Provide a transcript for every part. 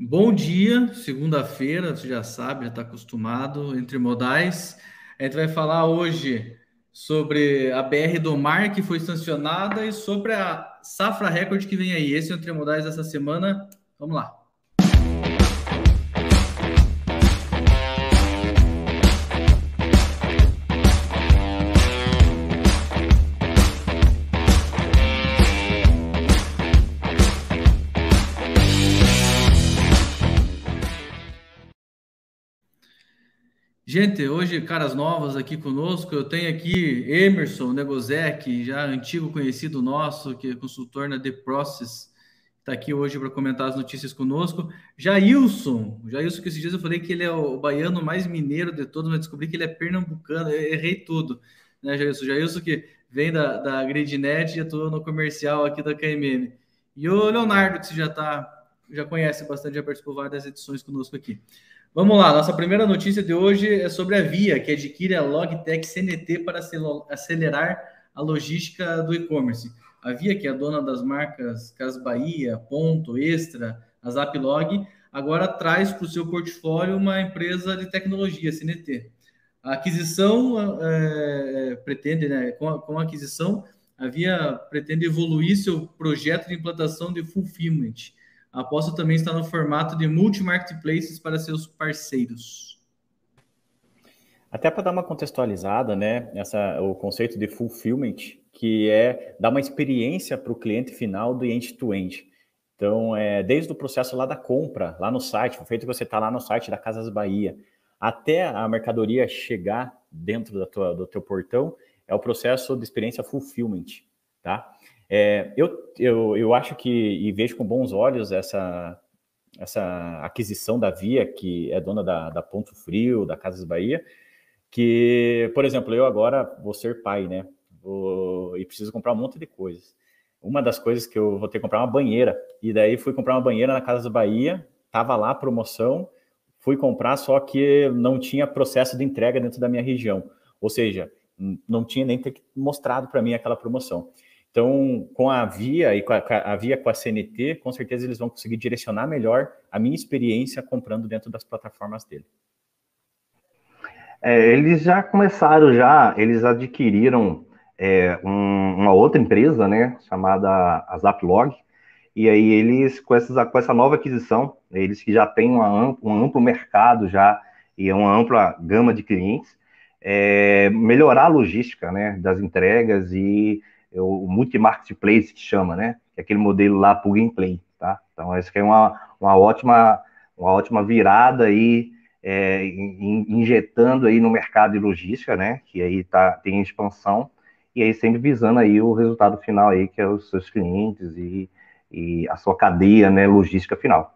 Bom dia, segunda-feira, você já sabe, já está acostumado, entre modais. A gente vai falar hoje sobre a BR do Mar que foi sancionada e sobre a safra recorde que vem aí. Esse é o Entre Modais dessa semana. Vamos lá. Gente, hoje, caras novas aqui conosco, eu tenho aqui Emerson Negozek, já antigo conhecido nosso, que é consultor na The Process, está aqui hoje para comentar as notícias conosco. Jailson, Jailson, que esses dias eu falei que ele é o baiano mais mineiro de todos, mas descobri que ele é pernambucano, eu errei tudo, né, Jailson? Jailson que vem da, da GridNet e atua no comercial aqui da KMM. E o Leonardo, que já tá, já conhece bastante, já participou várias edições conosco aqui. Vamos lá, nossa primeira notícia de hoje é sobre a Via, que adquire a Logitech CNT para acelerar a logística do e-commerce. A Via, que é dona das marcas Cas Bahia, Ponto, Extra, a Zaplog, agora traz para o seu portfólio uma empresa de tecnologia, CNT. A aquisição é, pretende, né, com a, com a aquisição, a Via pretende evoluir seu projeto de implantação de fulfillment, a aposta também está no formato de multi-marketplaces para seus parceiros. Até para dar uma contextualizada, né, essa, o conceito de fulfillment, que é dar uma experiência para o cliente final do end-to-end. Então, é, desde o processo lá da compra, lá no site, o feito que você está lá no site da Casas Bahia, até a mercadoria chegar dentro da tua, do teu portão, é o processo de experiência fulfillment, tá? É, eu, eu, eu acho que, e vejo com bons olhos essa, essa aquisição da Via, que é dona da, da Ponto Frio, da Casas Bahia, que, por exemplo, eu agora vou ser pai, né? Vou, e preciso comprar um monte de coisas. Uma das coisas que eu vou ter que comprar é uma banheira. E daí fui comprar uma banheira na Casas Bahia, tava lá promoção, fui comprar, só que não tinha processo de entrega dentro da minha região. Ou seja, não tinha nem ter mostrado para mim aquela promoção. Então, com a Via e com a, a, Via com a CNT, com certeza eles vão conseguir direcionar melhor a minha experiência comprando dentro das plataformas dele. É, eles já começaram já, eles adquiriram é, um, uma outra empresa, né, chamada Zaplog, e aí eles, com, essas, com essa nova aquisição, eles que já têm uma, um amplo mercado já e uma ampla gama de clientes, é, melhorar a logística, né, das entregas e é o multi-marketplace que chama, né? É aquele modelo lá plug and play, tá? Então, essa é uma, uma, ótima, uma ótima virada aí, é, injetando aí no mercado de logística, né? Que aí tá, tem expansão, e aí sempre visando aí o resultado final aí, que é os seus clientes e, e a sua cadeia, né, logística final.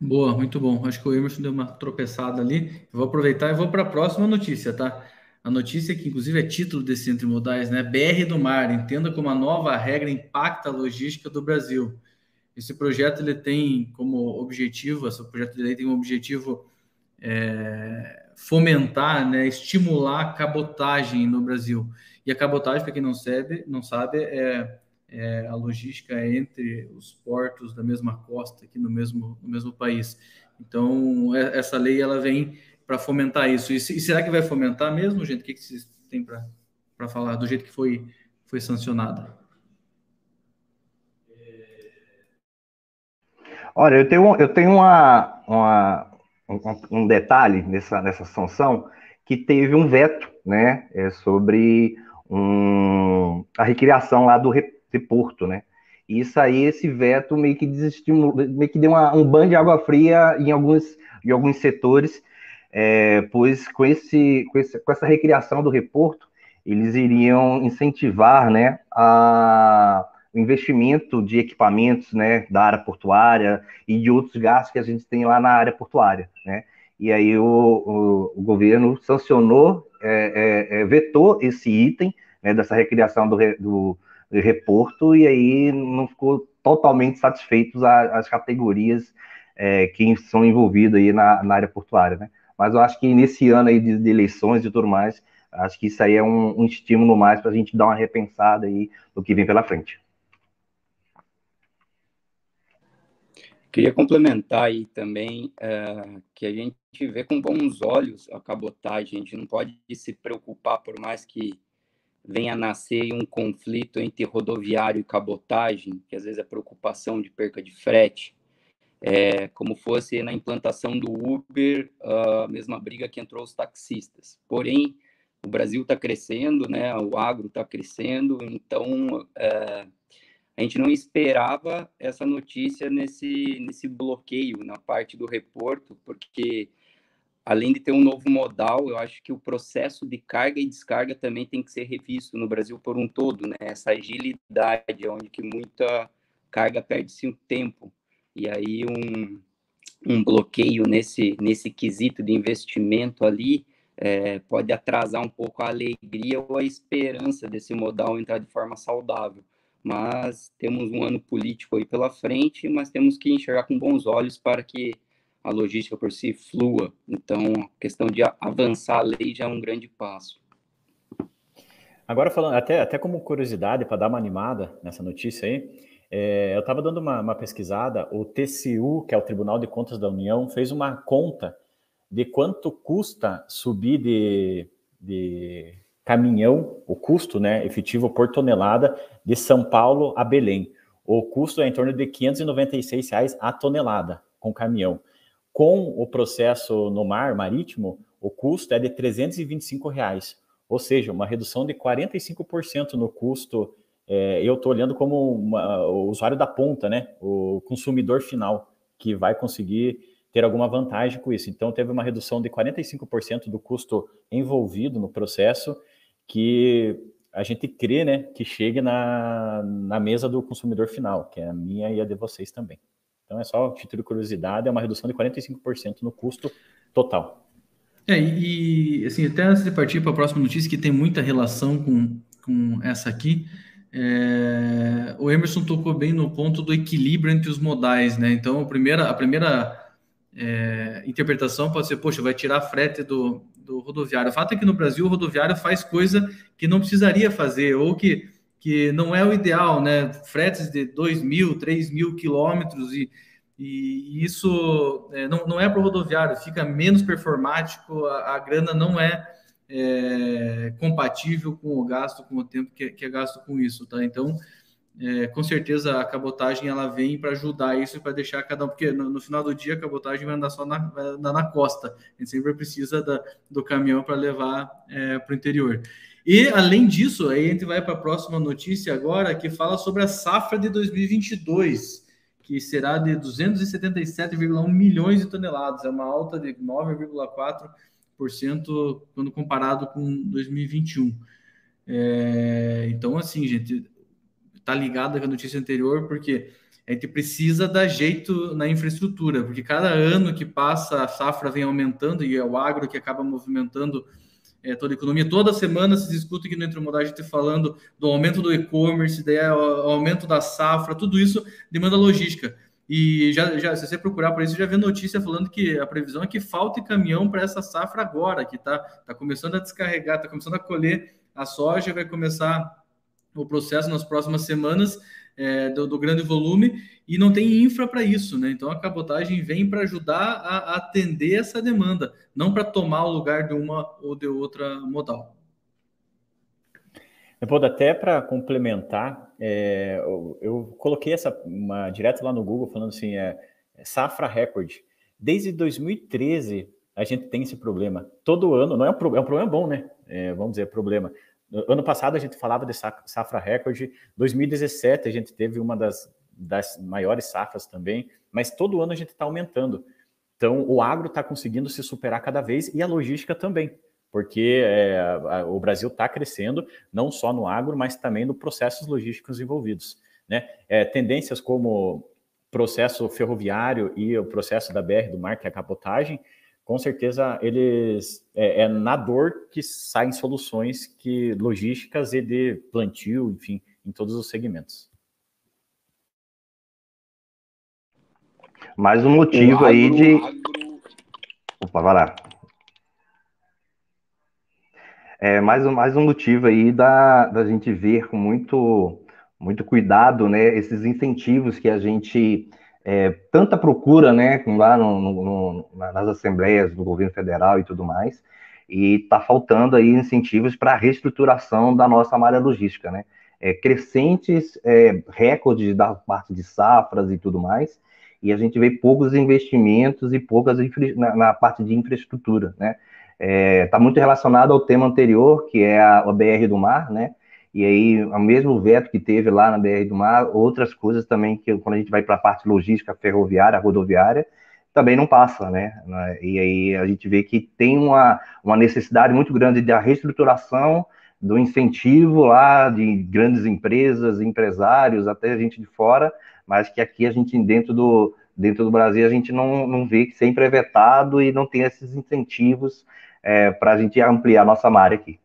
Boa, muito bom. Acho que o Emerson deu uma tropeçada ali. vou aproveitar e vou para a próxima notícia, tá? A notícia que, inclusive, é título desse Entre Modais, né? BR do Mar, entenda como a nova regra impacta a logística do Brasil. Esse projeto ele tem como objetivo, esse projeto de lei tem como objetivo é, fomentar, né, estimular a cabotagem no Brasil. E a cabotagem, para quem não sabe, não sabe é, é, a logística entre os portos da mesma costa aqui no mesmo, no mesmo país. Então, é, essa lei ela vem para fomentar isso. E, e, será que vai fomentar mesmo, gente? O que, que vocês têm para falar do jeito que foi, foi sancionada? Olha, eu tenho, eu tenho uma, uma um, detalhe nessa, nessa sanção que teve um veto, né, é sobre um, a recriação lá do Reporto, né? Isso aí, esse veto meio que desestimulou, meio que deu uma, um banho de água fria em alguns, em alguns setores é, pois com, esse, com, esse, com essa recriação do reporto, eles iriam incentivar né, a, o investimento de equipamentos né, da área portuária e de outros gastos que a gente tem lá na área portuária. Né? E aí o, o, o governo sancionou, é, é, é vetou esse item né, dessa recriação do, do, do, reporto e aí não ficou totalmente satisfeitos as categorias é, que são envolvidas aí na, na área portuária. Né? Mas eu acho que nesse ano aí de, de eleições e tudo mais, acho que isso aí é um, um estímulo mais para a gente dar uma repensada aí do que vem pela frente. Queria complementar aí também uh, que a gente vê com bons olhos a cabotagem, a gente não pode se preocupar por mais que venha a nascer um conflito entre rodoviário e cabotagem, que às vezes é preocupação de perca de frete, é, como fosse na implantação do Uber, a mesma briga que entrou os taxistas. Porém, o Brasil está crescendo, né? O agro está crescendo, então é, a gente não esperava essa notícia nesse nesse bloqueio na parte do reporto, porque além de ter um novo modal, eu acho que o processo de carga e descarga também tem que ser revisto no Brasil por um todo, né? Essa agilidade, onde que muita carga perde-se um tempo e aí um, um bloqueio nesse, nesse quesito de investimento ali é, pode atrasar um pouco a alegria ou a esperança desse modal entrar de forma saudável. Mas temos um ano político aí pela frente, mas temos que enxergar com bons olhos para que a logística por si flua. Então, a questão de avançar a lei já é um grande passo. Agora, falando até, até como curiosidade, para dar uma animada nessa notícia aí, é, eu estava dando uma, uma, pesquisada, o TCU, que é o Tribunal de Contas da União, fez uma conta de quanto custa subir de, de caminhão, o custo né, efetivo por tonelada de São Paulo a Belém. O custo é em torno de 596 reais a tonelada com caminhão. Com o processo no mar marítimo, o custo é de 325 reais, ou seja, uma redução de 45% no custo é, eu estou olhando como uma, o usuário da ponta, né? O consumidor final, que vai conseguir ter alguma vantagem com isso. Então, teve uma redução de 45% do custo envolvido no processo, que a gente crê né, que chegue na, na mesa do consumidor final, que é a minha e a de vocês também. Então, é só título de curiosidade, é uma redução de 45% no custo total. É, e assim, até antes de partir para a próxima notícia, que tem muita relação com, com essa aqui, é, o Emerson tocou bem no ponto do equilíbrio entre os modais, né? Então, a primeira, a primeira é, interpretação pode ser, poxa, vai tirar frete do, do rodoviário. O fato é que no Brasil o rodoviário faz coisa que não precisaria fazer, ou que, que não é o ideal, né? Fretes de 2 mil, 3 mil quilômetros, e, e isso é, não, não é para o rodoviário, fica menos performático, a, a grana não é é, compatível com o gasto, com o tempo que, que é gasto com isso, tá? Então, é, com certeza a cabotagem ela vem para ajudar isso para deixar cada um, porque no, no, final do dia a cabotagem vai andar só na, andar na costa, a gente sempre precisa da, do caminhão para levar é, para o interior. E além disso, aí a gente vai para a próxima notícia agora que fala sobre a safra de 2022, que será de 277,1 milhões de toneladas, é uma alta de 9,4 quando comparado com 2021. É, então, assim, gente, tá ligado com a notícia anterior, porque a gente precisa dar jeito na infraestrutura, porque cada ano que passa a safra vem aumentando e é o agro que acaba movimentando é, toda a economia. Toda semana se discute aqui no Entremodal a gente falando do aumento do e-commerce, daí é aumento da safra, tudo isso demanda logística. E já, já, se você procurar por isso, já vê notícia falando que a previsão é que falte caminhão para essa safra agora, que está tá começando a descarregar, está começando a colher a soja, vai começar o processo nas próximas semanas é, do, do, grande volume e não tem infra para isso, né? Então a cabotagem vem para ajudar a, a atender essa demanda, não para tomar o lugar de uma ou de outra modal. Leopoldo, até para complementar, é, eu, eu, coloquei essa uma, direto lá no Google falando assim, é, é safra recorde. Desde 2013 a gente tem esse problema. Todo ano, não é um, é um problema bom, né? É, vamos dizer, problema. Ano passado a gente falava de safra recorde, 2017 a gente teve uma das, das maiores safras também, mas todo ano a gente está aumentando. Então o agro está conseguindo se superar cada vez e a logística também porque é, a, o Brasil está crescendo, não só no agro, mas também no processos logísticos envolvidos. Né? É, tendências como processo ferroviário e o processo da BR do mar, que é a capotagem, com certeza eles é, é na dor que saem soluções que logísticas e de plantio, enfim, em todos os segmentos. Mais um motivo aí de. Opa, vai lá é mais, um, mais um motivo aí da, da gente ver com muito, muito cuidado né, esses incentivos que a gente é, tanta procura, né, lá no, no, nas assembleias do governo federal e tudo mais, e está faltando aí incentivos para a reestruturação da nossa malha logística, né? É, crescentes é, recordes da parte de safras e tudo mais, e a gente vê poucos investimentos e poucas na, na parte de infraestrutura, né? Está é, tá muito relacionado ao tema anterior, que é a, a BR do Mar, né? E aí, o mesmo veto que teve lá na BR do Mar, outras coisas também que quando a gente vai para a parte logística ferroviária, rodoviária, também não passa, né? E aí a gente vê que tem uma, uma necessidade muito grande da reestruturação, do incentivo lá de grandes empresas, empresários, até gente de fora, mas que aqui a gente, dentro do, dentro do Brasil, a gente não, não vê que sempre é vetado e não tem esses incentivos é, para a gente ampliar nossa área aqui.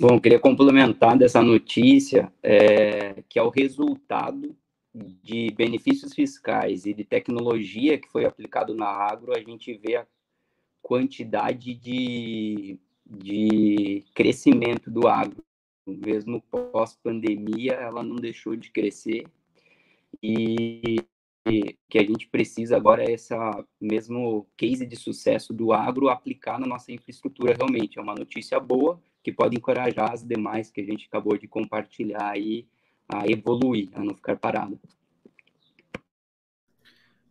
Bom, queria complementar dessa notícia, é, que é o resultado de benefícios fiscais e de tecnologia que foi aplicado na agro, a gente vê a quantidade de, de crescimento do agro. Mesmo pós-pandemia, ela não deixou de crescer. E que a gente precisa agora é essa mesmo case de sucesso do agro aplicar na nossa infraestrutura realmente. É uma notícia boa que pode encorajar as demais que a gente acabou de compartilhar aí a evoluir, a não ficar parado.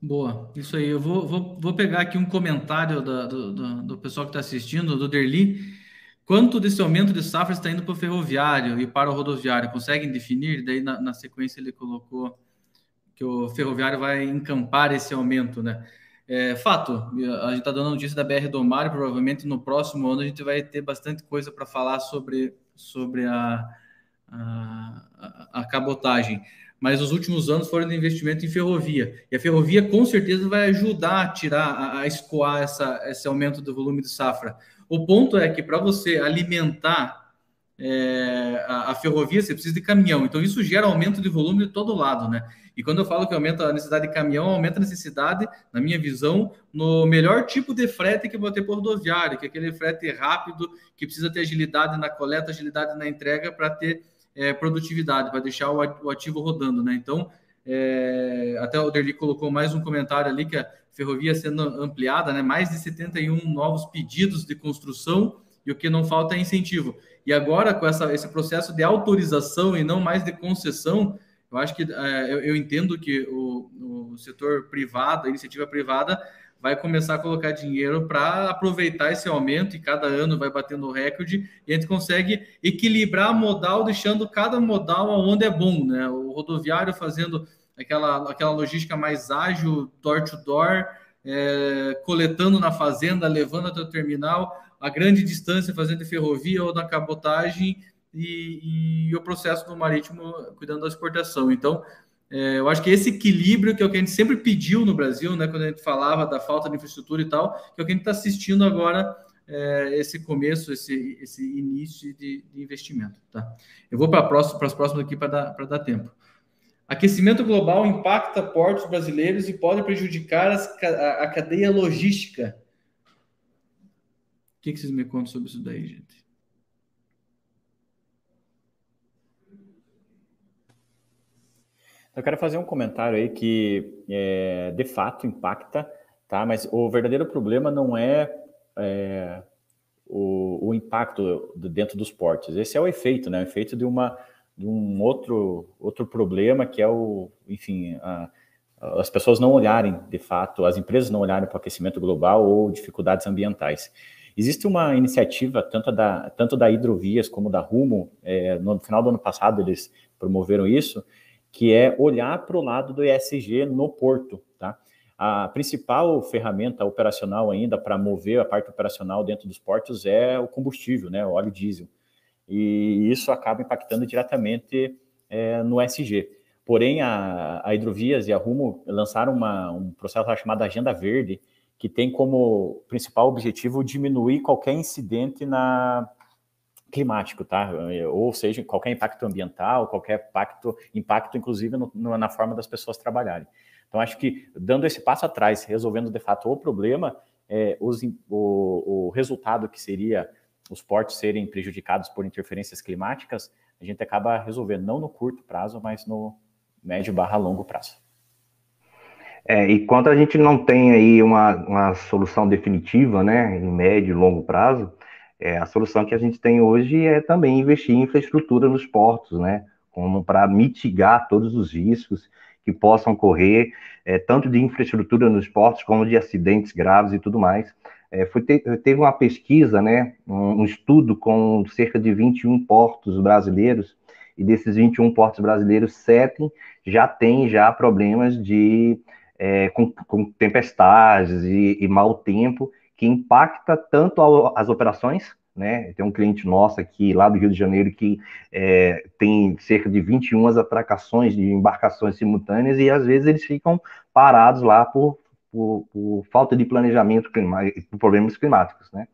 Boa, isso aí. Eu vou, vou, vou pegar aqui um comentário do, do, do, pessoal que está assistindo, do Derli. Quanto desse aumento de safra está indo para o ferroviário e para o rodoviário? Conseguem definir? Daí, na, na sequência, ele colocou que o ferroviário vai encampar esse aumento, né? É, fato, a gente está dando notícia da BR do Mar, provavelmente no próximo ano a gente vai ter bastante coisa para falar sobre, sobre a, a, a, cabotagem. Mas os últimos anos foram de investimento em ferrovia. E a ferrovia com certeza vai ajudar a tirar, a, a escoar essa, esse aumento do volume de safra. O ponto é que para você alimentar é, a, a, ferrovia, você precisa de caminhão. Então, isso gera aumento de volume de todo lado, né? E quando eu falo que aumenta a necessidade de caminhão, aumenta a necessidade, na minha visão, no melhor tipo de frete que vou ter por rodoviário, que é aquele frete rápido, que precisa ter agilidade na coleta, agilidade na entrega para ter é, produtividade, para deixar o, ativo rodando, né? Então, é, até o Derli colocou mais um comentário ali que a ferrovia sendo ampliada, né? Mais de 71 novos pedidos de construção e o que não falta é incentivo. E agora, com essa, esse processo de autorização e não mais de concessão, eu acho que é, eu, eu, entendo que o, o, setor privado, a iniciativa privada, vai começar a colocar dinheiro para aproveitar esse aumento e cada ano vai batendo recorde e a gente consegue equilibrar modal, deixando cada modal onde é bom, né? O rodoviário fazendo aquela, aquela logística mais ágil, door to door, é, coletando na fazenda, levando até o terminal a grande distância fazendo ferrovia ou da cabotagem e, e, o processo do marítimo cuidando da exportação. Então, é, eu acho que esse equilíbrio que é o que a gente sempre pediu no Brasil, né, quando a gente falava da falta de infraestrutura e tal, que é o que a gente está assistindo agora, é, esse começo, esse, esse início de, de investimento. Tá? Eu vou para as próximas aqui para dar, dar tempo. Aquecimento global impacta portos brasileiros e pode prejudicar as, a, a cadeia logística que, que vocês me contam sobre isso daí, gente? Eu quero fazer um comentário aí que é, de fato impacta, tá? Mas o verdadeiro problema não é, é o, o, impacto dentro dos portos. Esse é o efeito, né? O efeito de uma de um outro outro problema que é o, enfim, a, as pessoas não olharem de fato, as empresas não olharem para o aquecimento global ou dificuldades ambientais. Existe uma iniciativa, tanto da, tanto da Hidrovias como da Rumo, é, no final do ano passado eles promoveram isso, que é olhar para o lado do ESG no porto, tá? A principal ferramenta operacional ainda para mover a parte operacional dentro dos portos é o combustível, né, o óleo diesel. E isso acaba impactando diretamente é, no ESG. Porém, a, a Hidrovias e a Rumo lançaram uma, um processo chamado Agenda Verde, que tem como principal objetivo diminuir qualquer incidente na climático, tá? Ou seja, qualquer impacto ambiental, qualquer impacto, impacto inclusive no, na forma das pessoas trabalharem. Então, acho que dando esse passo atrás, resolvendo de fato o problema, é, os, o, o, resultado que seria os portos serem prejudicados por interferências climáticas, a gente acaba resolvendo, não no curto prazo, mas no médio barra longo prazo. É, e quando a gente não tem aí uma, uma solução definitiva, né, em médio e longo prazo, é, a solução que a gente tem hoje é também investir em infraestrutura nos portos, né, como para mitigar todos os riscos que possam ocorrer, é, tanto de infraestrutura nos portos como de acidentes graves e tudo mais. É, foi te, teve uma pesquisa, né, um, um, estudo com cerca de 21 portos brasileiros, e desses 21 portos brasileiros, sete já têm já problemas de é, com, com, tempestades e, e mau tempo, que impacta tanto as operações, né? Tem um cliente nosso aqui, lá do Rio de Janeiro, que é, tem cerca de 21 atracações de embarcações simultâneas e às vezes eles ficam parados lá por por, por falta de planejamento climático, por problemas climáticos, né?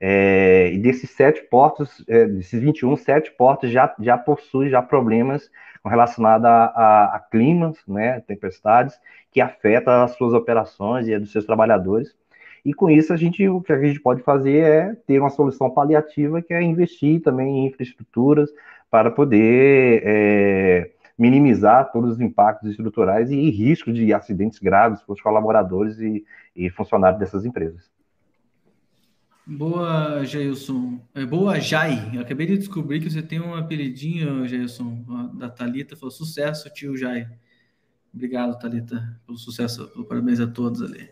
É, e desses sete portos, é, desses 21, sete portos já, já possuem já problemas relacionados a, a, a climas, né, tempestades, que afetam as suas operações e a dos seus trabalhadores. E com isso, a gente, o que a gente pode fazer é ter uma solução paliativa, que é investir também em infraestruturas para poder é, minimizar todos os impactos estruturais e, riscos de acidentes graves para os colaboradores e, e funcionários dessas empresas. Boa, Jailson. É, boa, Jai. Eu acabei de descobrir que você tem um apelidinho, Jailson, da Talita. Falou sucesso, tio Jai. Obrigado, Talita, pelo sucesso. Parabéns a todos ali.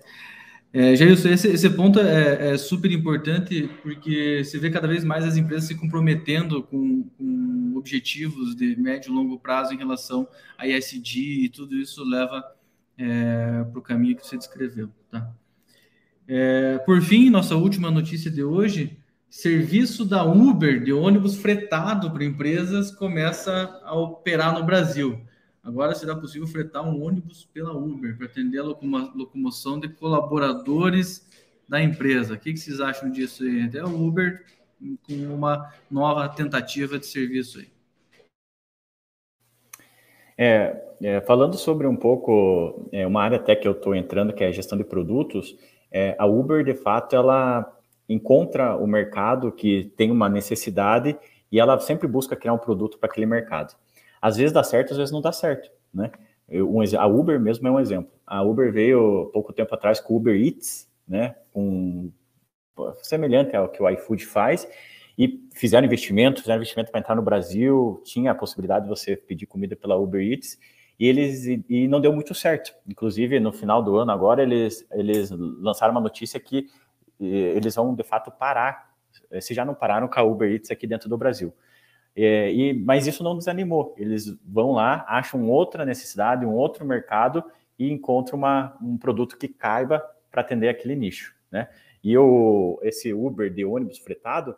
É, Jailson, esse, esse ponto é, é, super importante porque você vê cada vez mais as empresas se comprometendo com, com objetivos de médio e longo prazo em relação a ISD e tudo isso leva é, para o caminho que você descreveu. Tá? É, por fim, nossa última notícia de hoje, serviço da Uber de ônibus fretado para empresas começa a operar no Brasil. Agora será possível fretar um ônibus pela Uber para atender a locomoção de colaboradores da empresa. O que, vocês acham disso aí? Até o Uber com uma nova tentativa de serviço aí. É, é, falando sobre um pouco é, uma área até que eu estou entrando, que é a gestão de produtos, é, a Uber, de fato, ela encontra o mercado que tem uma necessidade e ela sempre busca criar um produto para aquele mercado. Às vezes dá certo, às vezes não dá certo, né? Eu, um, a Uber mesmo é um exemplo. A Uber veio pouco tempo atrás com o Uber Eats, né? Com semelhante ao que o iFood faz e fizeram investimento, fizeram investimento para entrar no Brasil, tinha a possibilidade de você pedir comida pela Uber Eats e eles e, e, não deu muito certo. Inclusive no final do ano agora eles eles lançaram uma notícia que eles vão de fato parar, se já não pararam com a Uber Eats aqui dentro do Brasil. É, e, mas isso não desanimou. Eles vão lá, acham outra necessidade, um outro mercado e encontram uma, um produto que caiba para atender aquele nicho, né? E o, esse Uber de ônibus fretado,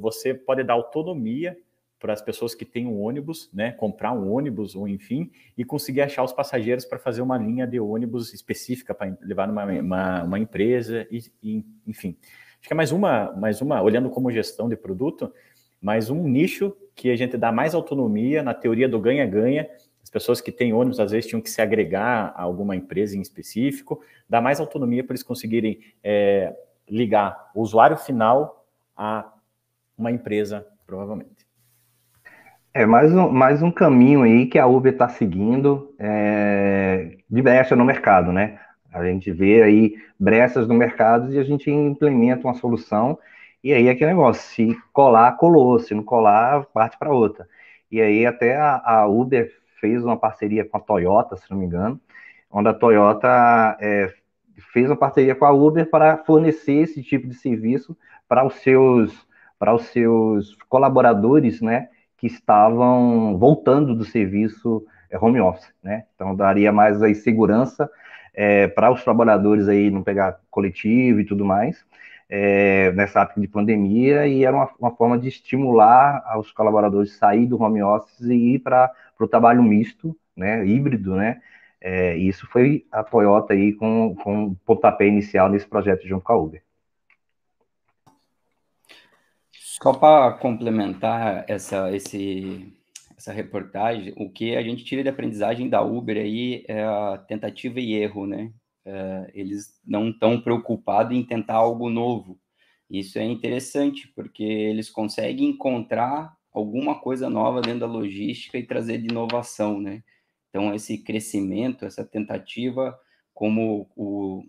você pode dar autonomia para as pessoas que têm um ônibus, né? Comprar um ônibus ou enfim, e conseguir achar os passageiros para fazer uma linha de ônibus específica para levar numa uma, uma empresa e, e, enfim. Acho que é mais uma, mais uma, olhando como gestão de produto, mas um nicho que a gente dá mais autonomia na teoria do ganha-ganha. As pessoas que têm ônibus às vezes tinham que se agregar a alguma empresa em específico, dá mais autonomia para eles conseguirem é, ligar o usuário final a uma empresa, provavelmente. É mais um, mais um caminho aí que a Uber está seguindo é, de brecha no mercado, né? A gente vê aí brechas no mercado e a gente implementa uma solução e aí aquele negócio, se colar, colou, se não colar, parte para outra. E aí até a, a, Uber fez uma parceria com a Toyota, se não me engano, onde a Toyota é, fez uma parceria com a Uber para fornecer esse tipo de serviço para os seus para os seus colaboradores, né, que estavam voltando do serviço é, home office, né? Então daria mais aí segurança é, para os trabalhadores aí não pegar coletivo e tudo mais é, nessa época de pandemia e era uma, uma, forma de estimular os colaboradores a sair do home office e ir para o trabalho misto, né, híbrido, né, é, isso foi a Toyota aí com, com o pontapé inicial nesse projeto junto com a Uber. Só para complementar essa, esse, essa reportagem, o que a gente tira de aprendizagem da Uber aí é a tentativa e erro, né? Uh, eles não estão preocupados em tentar algo novo. Isso é interessante, porque eles conseguem encontrar alguma coisa nova dentro da logística e trazer de inovação, né? Então, esse crescimento, essa tentativa, como, o,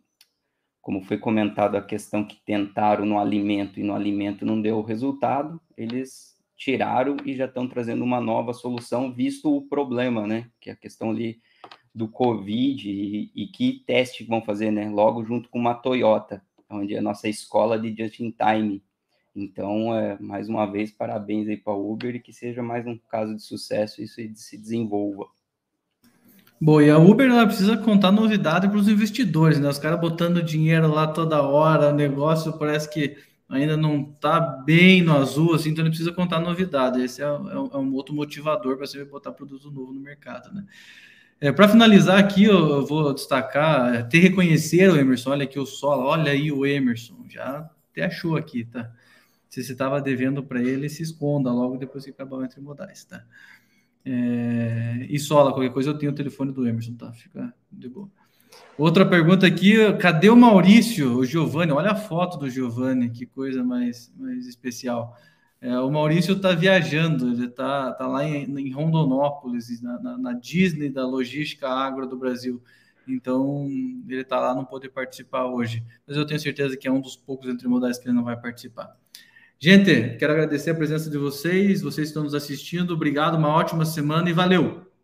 como foi comentado a questão que tentaram no alimento e no alimento não deu resultado, eles tiraram e já estão trazendo uma nova solução, visto o problema, né? Que é a questão ali do Covid e, e que teste vão fazer, né? Logo junto com uma Toyota, onde é a nossa escola de just-in-time. Então, é, mais uma vez, parabéns aí para a Uber e que seja mais um caso de sucesso e isso se desenvolva. Bom, e a Uber ela precisa contar novidade para os investidores, né? Os caras botando dinheiro lá toda hora, o negócio parece que ainda não está bem no azul, assim, então ele precisa contar novidade. Esse é, é, é um outro motivador para você botar produto novo no mercado, né? É, para finalizar aqui, eu, eu, vou destacar, até reconhecer o Emerson, olha aqui o solo, olha aí o Emerson, já até achou aqui, tá? Se você estava devendo para ele, se esconda logo depois que acabar o Entre Modais, tá? É, e sola, qualquer coisa eu tenho o telefone do Emerson, tá? Fica de boa. Outra pergunta aqui, cadê o Maurício, o Giovanni? Olha a foto do Giovanni, que coisa mais, mais especial. É, o Maurício está viajando, ele está tá lá em, em Rondonópolis, na, na, na, Disney da logística agro do Brasil. Então, ele está lá, não pode participar hoje. Mas eu tenho certeza que é um dos poucos entre modais que ele não vai participar. Gente, quero agradecer a presença de vocês, vocês estão nos assistindo. Obrigado, uma ótima semana e valeu!